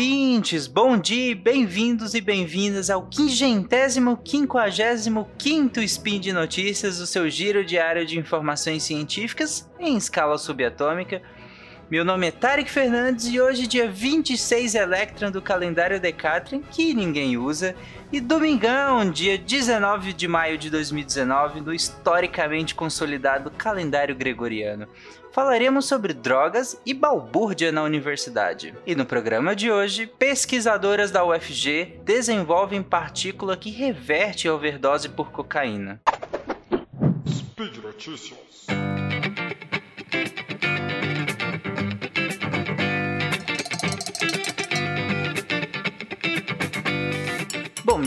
ouvintes! Bom dia, bem-vindos e bem-vindas ao quingentésimo, quinquagésimo quinto Spin de Notícias, o seu giro diário de informações científicas em escala subatômica. Meu nome é Tarek Fernandes e hoje, dia 26 Electron do calendário Decathlon, que ninguém usa, e domingão, dia 19 de maio de 2019, no historicamente consolidado calendário gregoriano falaremos sobre drogas e balbúrdia na universidade. E no programa de hoje, pesquisadoras da UFG desenvolvem partícula que reverte a overdose por cocaína. Speed Notícias.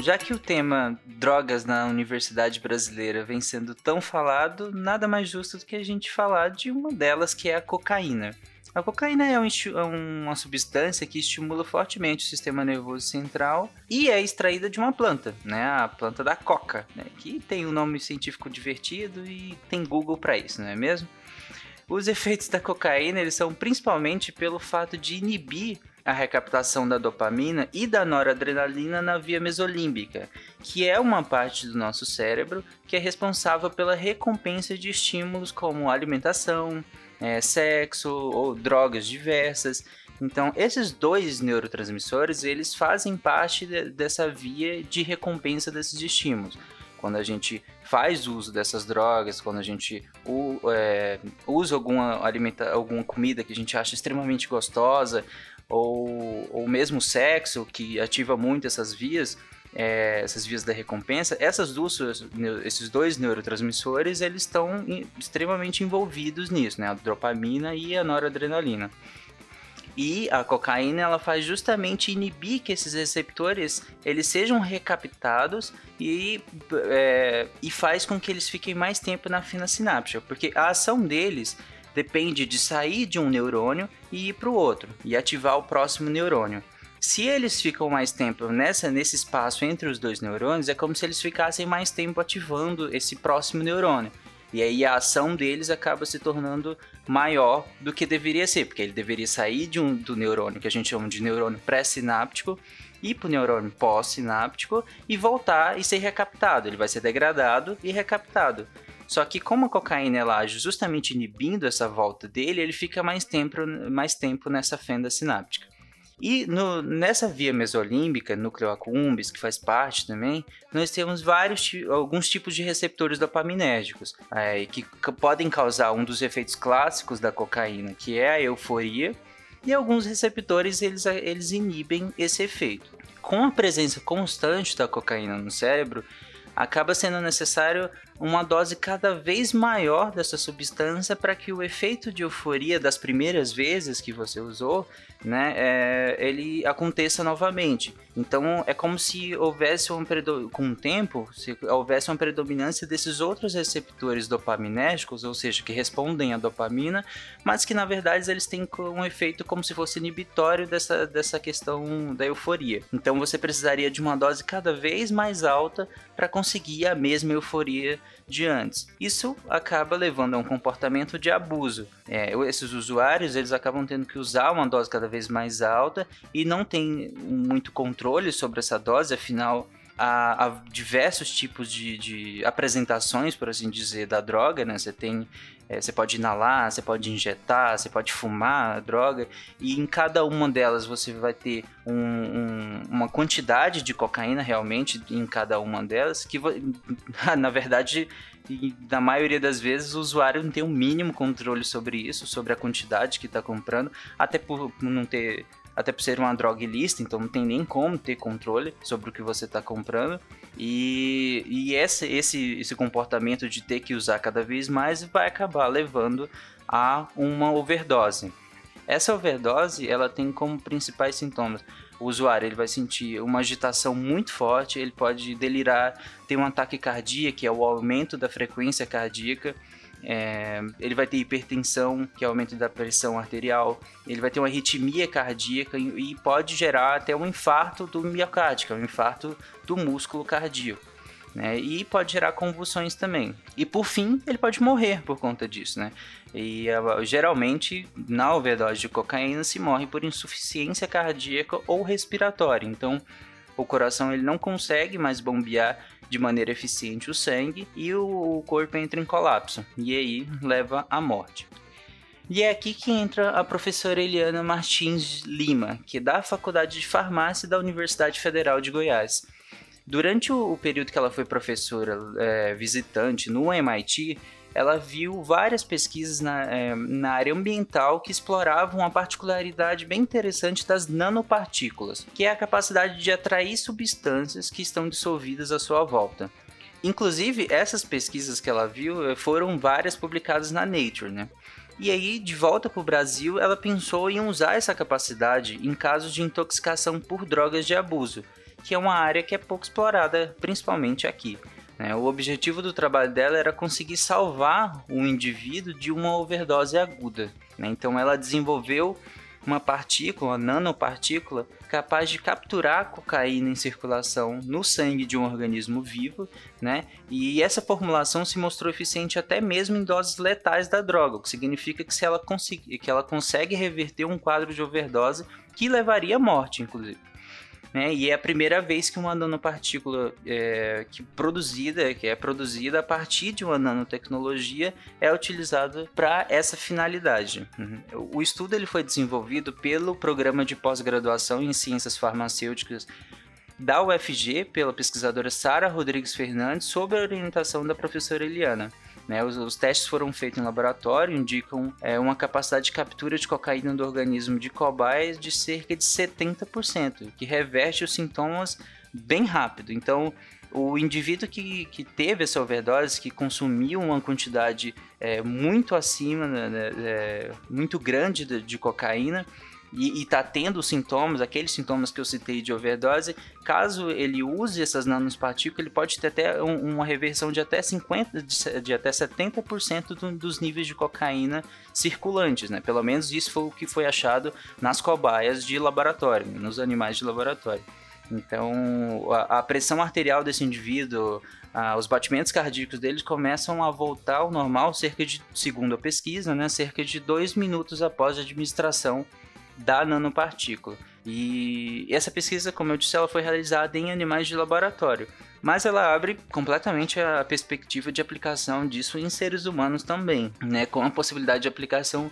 Já que o tema drogas na universidade brasileira vem sendo tão falado, nada mais justo do que a gente falar de uma delas, que é a cocaína. A cocaína é, um, é uma substância que estimula fortemente o sistema nervoso central e é extraída de uma planta, né? A planta da coca, né? que tem um nome científico divertido e tem Google para isso, não é mesmo? Os efeitos da cocaína eles são principalmente pelo fato de inibir a recaptação da dopamina e da noradrenalina na via mesolímbica, que é uma parte do nosso cérebro que é responsável pela recompensa de estímulos como alimentação, é, sexo ou drogas diversas. Então, esses dois neurotransmissores, eles fazem parte de, dessa via de recompensa desses estímulos. Quando a gente faz uso dessas drogas, quando a gente é, usa alguma, alimenta, alguma comida que a gente acha extremamente gostosa, ou, ou mesmo sexo, que ativa muito essas vias, é, essas vias da recompensa, essas duas, esses dois neurotransmissores, eles estão extremamente envolvidos nisso, né? A dopamina e a noradrenalina. E a cocaína ela faz justamente inibir que esses receptores eles sejam recaptados e, é, e faz com que eles fiquem mais tempo na fina sináptica, porque a ação deles depende de sair de um neurônio e ir para o outro e ativar o próximo neurônio. Se eles ficam mais tempo nessa nesse espaço entre os dois neurônios, é como se eles ficassem mais tempo ativando esse próximo neurônio. E aí a ação deles acaba se tornando maior do que deveria ser, porque ele deveria sair de um do neurônio que a gente chama de neurônio pré-sináptico ir para o neurônio pós-sináptico e voltar e ser recaptado. Ele vai ser degradado e recaptado. Só que como a cocaína ela age justamente inibindo essa volta dele, ele fica mais tempo, mais tempo nessa fenda sináptica. E no, nessa via mesolímbica, núcleo accumbens, que faz parte também, nós temos vários alguns tipos de receptores dopaminérgicos é, que podem causar um dos efeitos clássicos da cocaína, que é a euforia, e alguns receptores eles, eles inibem esse efeito. Com a presença constante da cocaína no cérebro, acaba sendo necessário uma dose cada vez maior dessa substância para que o efeito de euforia das primeiras vezes que você usou, né, é, ele aconteça novamente. Então é como se houvesse um com o tempo, se houvesse uma predominância desses outros receptores dopaminérgicos, ou seja, que respondem à dopamina, mas que na verdade eles têm um efeito como se fosse inibitório dessa, dessa questão da euforia. Então você precisaria de uma dose cada vez mais alta para conseguir a mesma euforia de antes. Isso acaba levando a um comportamento de abuso. É, esses usuários eles acabam tendo que usar uma dose cada vez mais alta e não tem muito controle sobre essa dose, afinal há, há diversos tipos de, de, apresentações, por assim dizer, da droga, né? Você tem é, você pode inalar, você pode injetar, você pode fumar a droga, e em cada uma delas você vai ter um, um, uma quantidade de cocaína realmente em cada uma delas, que na verdade, na maioria das vezes, o usuário não tem o um mínimo controle sobre isso, sobre a quantidade que está comprando, até por não ter até por ser uma droga ilícita, então não tem nem como ter controle sobre o que você está comprando. E, e esse, esse, esse comportamento de ter que usar cada vez mais vai acabar levando a uma overdose. Essa overdose ela tem como principais sintomas o usuário ele vai sentir uma agitação muito forte, ele pode delirar, ter um ataque cardíaco, que é o aumento da frequência cardíaca, é, ele vai ter hipertensão, que é aumento da pressão arterial, ele vai ter uma arritmia cardíaca e, pode gerar até um infarto do miocárdio, que é um infarto do músculo cardíaco. né? E pode gerar convulsões também. E por fim, ele pode morrer por conta disso, né? E geralmente, na overdose de cocaína, se morre por insuficiência cardíaca ou respiratória. Então, o coração ele não consegue mais bombear de maneira eficiente o sangue e o corpo entra em colapso. E aí leva à morte. E é aqui que entra a professora Eliana Martins Lima, que é da Faculdade de Farmácia da Universidade Federal de Goiás. Durante o, período que ela foi professora é, visitante no MIT, ela viu várias pesquisas na, é, na área ambiental que exploravam uma particularidade bem interessante das nanopartículas, que é a capacidade de atrair substâncias que estão dissolvidas à sua volta. Inclusive, essas pesquisas que ela viu é, foram várias publicadas na Nature, né? E aí, de volta para o Brasil, ela pensou em usar essa capacidade em casos de intoxicação por drogas de abuso, que é uma área que é pouco explorada, principalmente aqui. Né? O objetivo do trabalho dela era conseguir salvar o indivíduo de uma overdose aguda. Né? Então ela desenvolveu uma partícula, uma nanopartícula, capaz de capturar a cocaína em circulação no sangue de um organismo vivo, né? E essa formulação se mostrou eficiente até mesmo em doses letais da droga, o que significa que, se ela, que ela consegue reverter um quadro de overdose que levaria à morte, inclusive né? E é a primeira vez que uma nanopartícula é, que produzida, que é produzida a partir de uma nanotecnologia, é utilizada para essa finalidade. Uhum. O estudo ele foi desenvolvido pelo programa de pós-graduação em ciências farmacêuticas da UFG pela pesquisadora Sara Rodrigues Fernandes sob a orientação da professora Eliana. Né? Os, os, testes foram feitos em laboratório, indicam é, uma capacidade de captura de cocaína do organismo de cobaias de cerca de 70%, que reverte os sintomas bem rápido. Então, o indivíduo que, que teve essa overdose, que consumiu uma quantidade é, muito acima, né, né é, muito grande de, de cocaína, e está tendo sintomas, aqueles sintomas que eu citei de overdose, caso ele use essas nanopartículas, ele pode ter até um, uma reversão de até 50, de, de até 70% do, dos níveis de cocaína circulantes, né? Pelo menos isso foi o que foi achado nas cobaias de laboratório, nos animais de laboratório. Então, a, a pressão arterial desse indivíduo, ah, os batimentos cardíacos deles começam a voltar ao normal cerca de, segundo a pesquisa, né, cerca de dois minutos após a administração da nanopartícula. E essa pesquisa, como eu disse, ela foi realizada em animais de laboratório, mas ela abre completamente a perspectiva de aplicação disso em seres humanos também, né, com a possibilidade de aplicação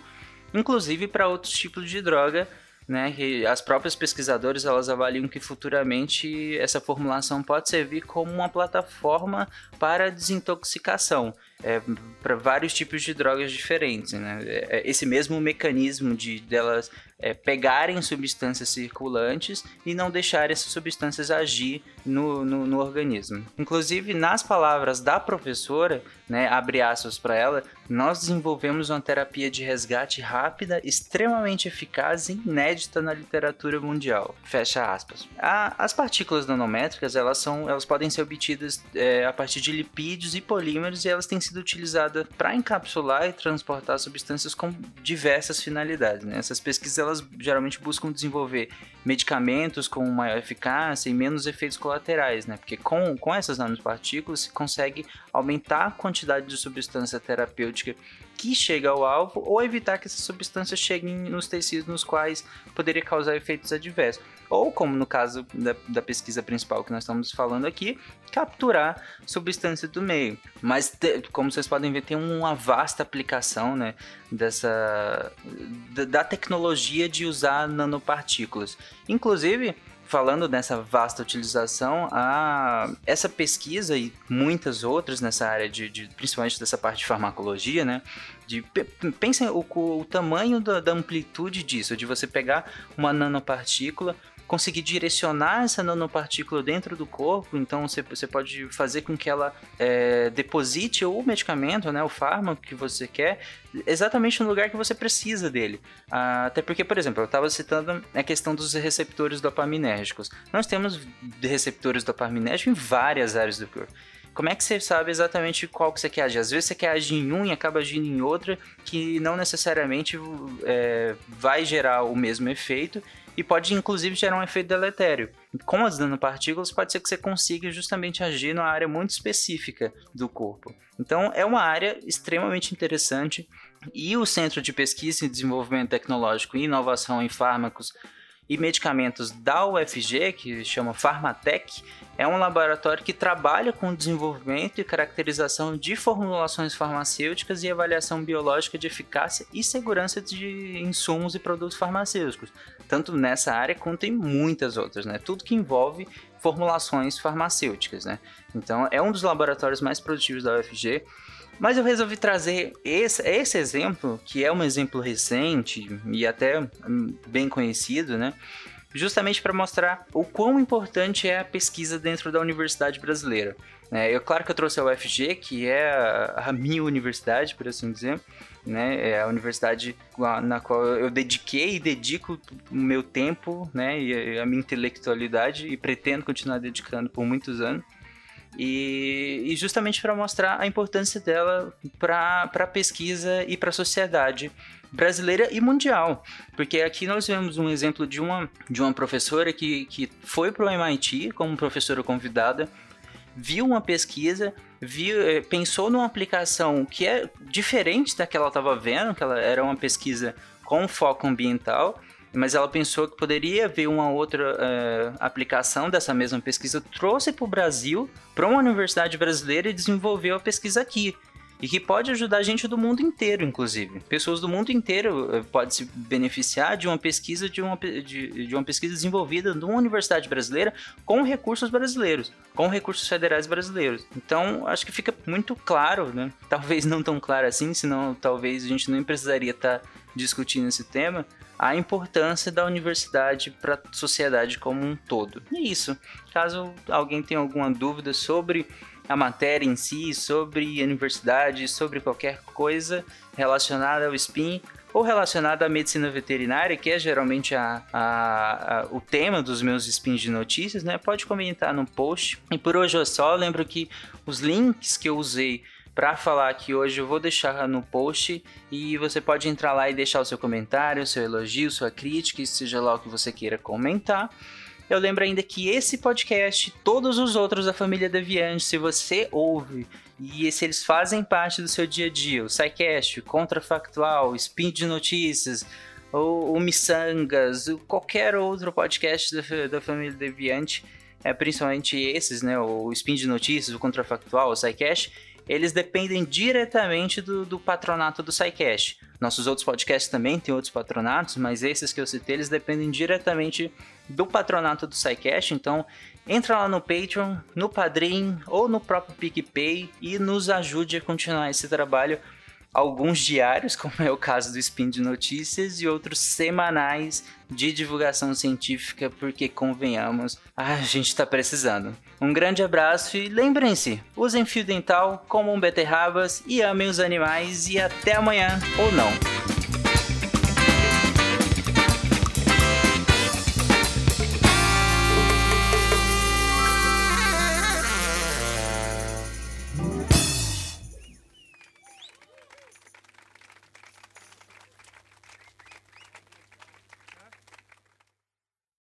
inclusive para outros tipos de droga né, que as próprias pesquisadoras elas avaliam que futuramente essa formulação pode servir como uma plataforma para desintoxicação é, para vários tipos de drogas diferentes. Né? É, é, esse mesmo mecanismo de delas é, pegarem substâncias circulantes e não deixar essas substâncias agir no, no, no organismo. Inclusive, nas palavras da professora, né, abre aspas para ela, nós desenvolvemos uma terapia de resgate rápida, extremamente eficaz e inédita na literatura mundial. Fecha aspas. A, as partículas nanométricas, elas, são, elas podem ser obtidas é, a partir de lipídios e polímeros e elas têm sido utilizadas para encapsular e transportar substâncias com diversas finalidades. Né? Essas pesquisas elas geralmente buscam desenvolver medicamentos com maior eficácia e menos efeitos colaterais, né? Porque com, com essas nanopartículas se consegue aumentar a quantidade de substância terapêutica que chega ao alvo ou evitar que essas substâncias cheguem nos tecidos nos quais poderia causar efeitos adversos ou como no caso da, da pesquisa principal que nós estamos falando aqui, capturar substância do meio. Mas, te, como vocês podem ver, tem uma vasta aplicação né, dessa, da, da tecnologia de usar nanopartículas. Inclusive, falando nessa vasta utilização, a, essa pesquisa e muitas outras nessa área de, de principalmente dessa parte de farmacologia, né? De, pensem o, o tamanho da, da, amplitude disso, de você pegar uma nanopartícula, conseguir direcionar essa nanopartícula dentro do corpo, então você, você pode fazer com que ela é, deposite o medicamento, né, o fármaco que você quer, exatamente no lugar que você precisa dele. Ah, até porque, por exemplo, eu estava citando a questão dos receptores dopaminérgicos. Nós temos receptores dopaminérgicos em várias áreas do corpo como é que você sabe exatamente qual que você quer agir? Às vezes você quer agir em um e acaba agindo em outra, que não necessariamente é, vai gerar o mesmo efeito e pode inclusive gerar um efeito deletério. Com as nanopartículas, pode ser que você consiga justamente agir numa área muito específica do corpo. Então, é uma área extremamente interessante e o Centro de Pesquisa e Desenvolvimento Tecnológico e Inovação em Fármacos e medicamentos da UFG, que chama Pharmatec, é um laboratório que trabalha com o desenvolvimento e caracterização de formulações farmacêuticas e avaliação biológica de eficácia e segurança de insumos e produtos farmacêuticos, tanto nessa área quanto em muitas outras, né? Tudo que envolve formulações farmacêuticas, né? Então, é um dos laboratórios mais produtivos da UFG mas eu resolvi trazer esse, esse exemplo, que é um exemplo recente e até hum, bem conhecido, né? Justamente para mostrar o quão importante é a pesquisa dentro da universidade brasileira. É, eu, claro que eu trouxe a UFG, que é a, minha universidade, por assim dizer, né? É a universidade na qual eu dediquei e dedico o meu tempo, né? E a minha intelectualidade e pretendo continuar dedicando por muitos anos. E, e justamente para mostrar a importância dela para a pesquisa e para a sociedade brasileira e mundial. Porque aqui nós vemos um exemplo de uma, de uma professora que, que foi para o MIT como professora convidada, viu uma pesquisa, viu, eh, pensou numa aplicação que é diferente da que ela estava vendo, que ela era uma pesquisa com foco ambiental, mas ela pensou que poderia haver uma outra uh, aplicação dessa mesma pesquisa, trouxe para o Brasil, para uma universidade brasileira e desenvolveu a pesquisa aqui. E que pode ajudar gente do mundo inteiro, inclusive. Pessoas do mundo inteiro uh, podem se beneficiar de uma pesquisa de uma, de, de uma pesquisa desenvolvida numa universidade brasileira com recursos brasileiros, com recursos federais brasileiros. Então, acho que fica muito claro, né? Talvez não tão claro assim, senão talvez a gente nem precisaria estar tá discutindo esse tema, a importância da universidade para a sociedade como um todo. E é isso. Caso alguém tenha alguma dúvida sobre a matéria em si, sobre a universidade, sobre qualquer coisa relacionada ao SPIN ou relacionada à medicina veterinária, que é geralmente a, a, a, o tema dos meus spins de notícias, né? Pode comentar no post. E por hoje é só. Lembro que os links que eu usei para falar aqui hoje eu vou deixar no post e você pode entrar lá e deixar o seu comentário, seu elogio, sua crítica, seja lá o que você queira comentar. Eu lembro ainda que esse podcast, todos os outros da família Deviante, se você ouve e se eles fazem parte do seu dia a dia, o SciCast, Contrafactual, Spin de Notícias, ou o Missangas, qualquer outro podcast da, da família Deviante, é, principalmente esses, né, o Spin de Notícias, o Contrafactual, o SciCast, eles dependem diretamente do, do patronato do SciCast. Nossos outros podcasts também têm outros patronatos, mas esses que eu citei, eles dependem diretamente do patronato do SciCast. Então, entra lá no Patreon, no Padrim ou no próprio PicPay e nos ajude a continuar esse trabalho alguns diários, como é o caso do Spin de Notícias, e outros semanais de divulgação científica, porque convenhamos, a gente está precisando. Um grande abraço e lembrem-se, usem fio dental, comam beterrabas e amem os animais e até amanhã ou não.